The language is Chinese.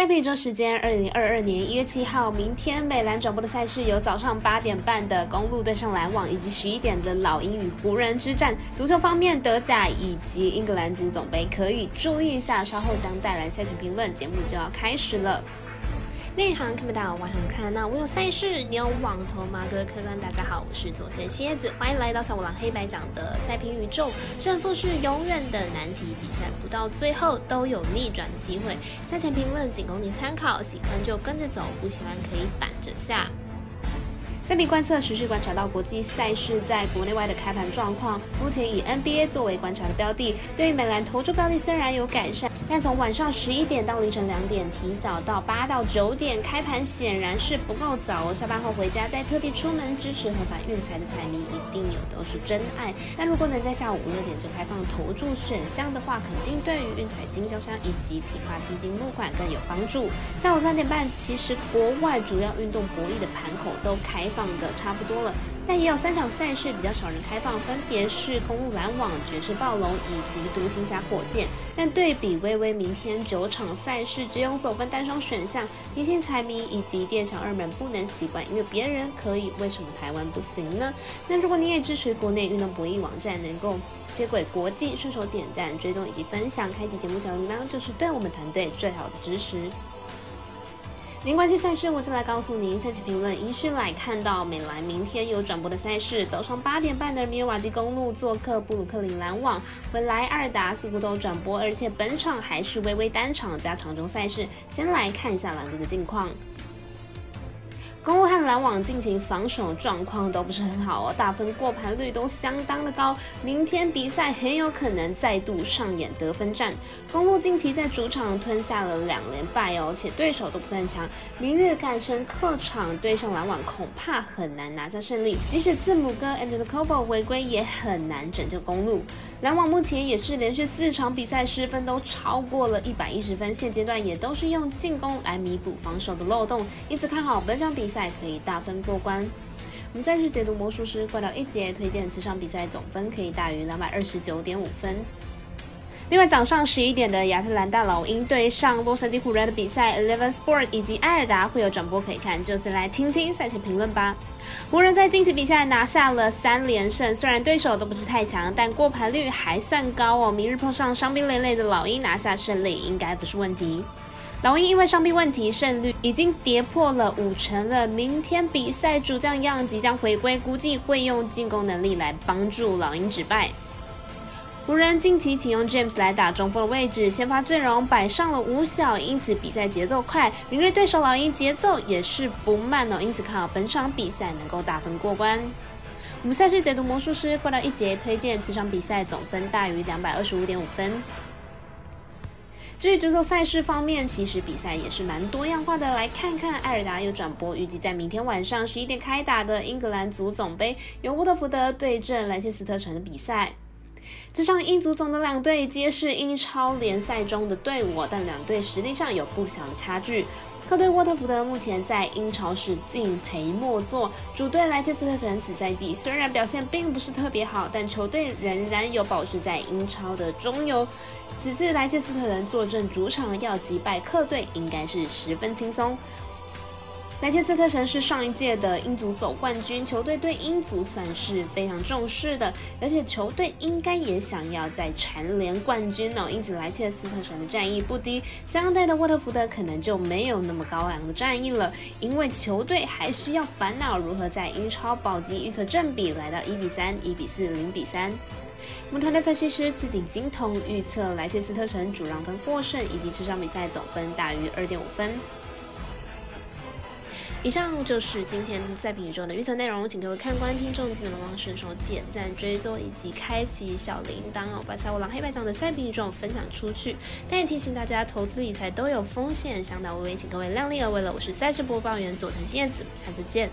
在本周时间，二零二二年一月七号，明天美兰转播的赛事有早上八点半的公路对上篮网，以及十一点的老鹰与湖人之战。足球方面，德甲以及英格兰足总杯可以注意一下，稍后将带来赛前评论，节目就要开始了。内行看不到，外行看得到。我有赛事，你有网头吗？各位客官，大家好，我是佐藤蝎子，欢迎来到小五郎黑白讲的赛评宇宙。胜负是永远的难题，比赛不到最后都有逆转的机会。赛前评论仅供你参考，喜欢就跟着走，不喜欢可以板着下。赛比观测持续观察到国际赛事在国内外的开盘状况。目前以 NBA 作为观察的标的，对美兰投注标的虽然有改善，但从晚上十一点到凌晨两点，提早到八到九点开盘显然是不够早哦。下班后回家再特地出门支持合法运财的彩迷一定有都是真爱。但如果能在下午五六点就开放投注选项的话，肯定对于运彩经销商以及体化基金募款更有帮助。下午三点半，其实国外主要运动博弈的盘口都开。放的差不多了，但也有三场赛事比较少人开放，分别是公路篮网、爵士暴龙以及独行侠火箭。但对比微微明天九场赛事只有走分单双选项，提醒彩迷以及电商二们不能习惯，因为别人可以，为什么台湾不行呢？那如果你也支持国内运动博弈网站能够接轨国际，顺手点赞、追踪以及分享，开启节目小铃铛，就是对我们团队最好的支持。您关心赛事，我就来告诉您赛前评论。依序来看到美兰明天有转播的赛事，早上八点半的米尔瓦基公路做客布鲁克林篮网，未来二达似乎都转播，而且本场还是微微单场加场中赛事。先来看一下蓝队的近况。公路和篮网近期防守状况都不是很好哦，大分过盘率都相当的高。明天比赛很有可能再度上演得分战。公路近期在主场吞下了两连败哦，且对手都不算强。明日改成客场对上篮网，恐怕很难拿下胜利。即使字母哥 and the Cobo 回归，也很难拯救公路。篮网目前也是连续四场比赛失分都超过了一百一十分，现阶段也都是用进攻来弥补防守的漏洞，因此看好本场比。赛可以大分过关。我们赛事解读魔术师怪到一节推荐，此场比赛总分可以大于两百二十九点五分。另外，早上十一点的亚特兰大老鹰对上洛杉矶湖人的比赛，Eleven Sport 以及艾尔达会有转播可以看，就是来听听赛前评论吧。湖人在近期比赛拿下了三连胜，虽然对手都不是太强，但过盘率还算高哦。明日碰上伤兵累累的老鹰，拿下胜利应该不是问题。老鹰因为伤病问题，胜率已经跌破了五成了。明天比赛主将样即将回归，估计会用进攻能力来帮助老鹰止败。湖人近期请用 James 来打中锋的位置，先发阵容摆上了五小，因此比赛节奏快。明日对手老鹰节奏也是不慢哦，因此看好本场比赛能够打分过关。我们赛事解读魔术师过到一节，推荐此场比赛总分大于两百二十五点五分。至于足球赛事方面，其实比赛也是蛮多样化的。来看看艾尔达有转播，预计在明天晚上十一点开打的英格兰足总杯，由沃特福德对阵莱切斯特城的比赛。这场英足总的两队皆是英超联赛中的队伍，但两队实力上有不小的差距。客队沃特福德目前在英超是敬陪末座，主队莱切斯特城此赛季虽然表现并不是特别好，但球队仍然有保持在英超的中游。此次莱切斯特城坐镇主场要击败客队，应该是十分轻松。莱切斯特城是上一届的英足总冠军，球队对英足算是非常重视的，而且球队应该也想要在蝉联冠军呢。因此，莱切斯特城的战役不低，相对的沃特福德可能就没有那么高昂的战役了，因为球队还需要烦恼如何在英超保级。预测正比来到一比三、一比四、零比三。我们团队分析师赤井金童预测莱切斯特城主让分获胜，以及这场比赛总分大于二点五分。以上就是今天赛品宇宙的预测内容，请各位看官听众记得帮忙顺手点赞、追踪以及开启小铃铛哦，把小五郎黑白奖的赛品宇宙分享出去。但也提醒大家，投资理财都有风险，相当微微，请各位量力而为了。我是赛事播报员佐藤叶子，下次见。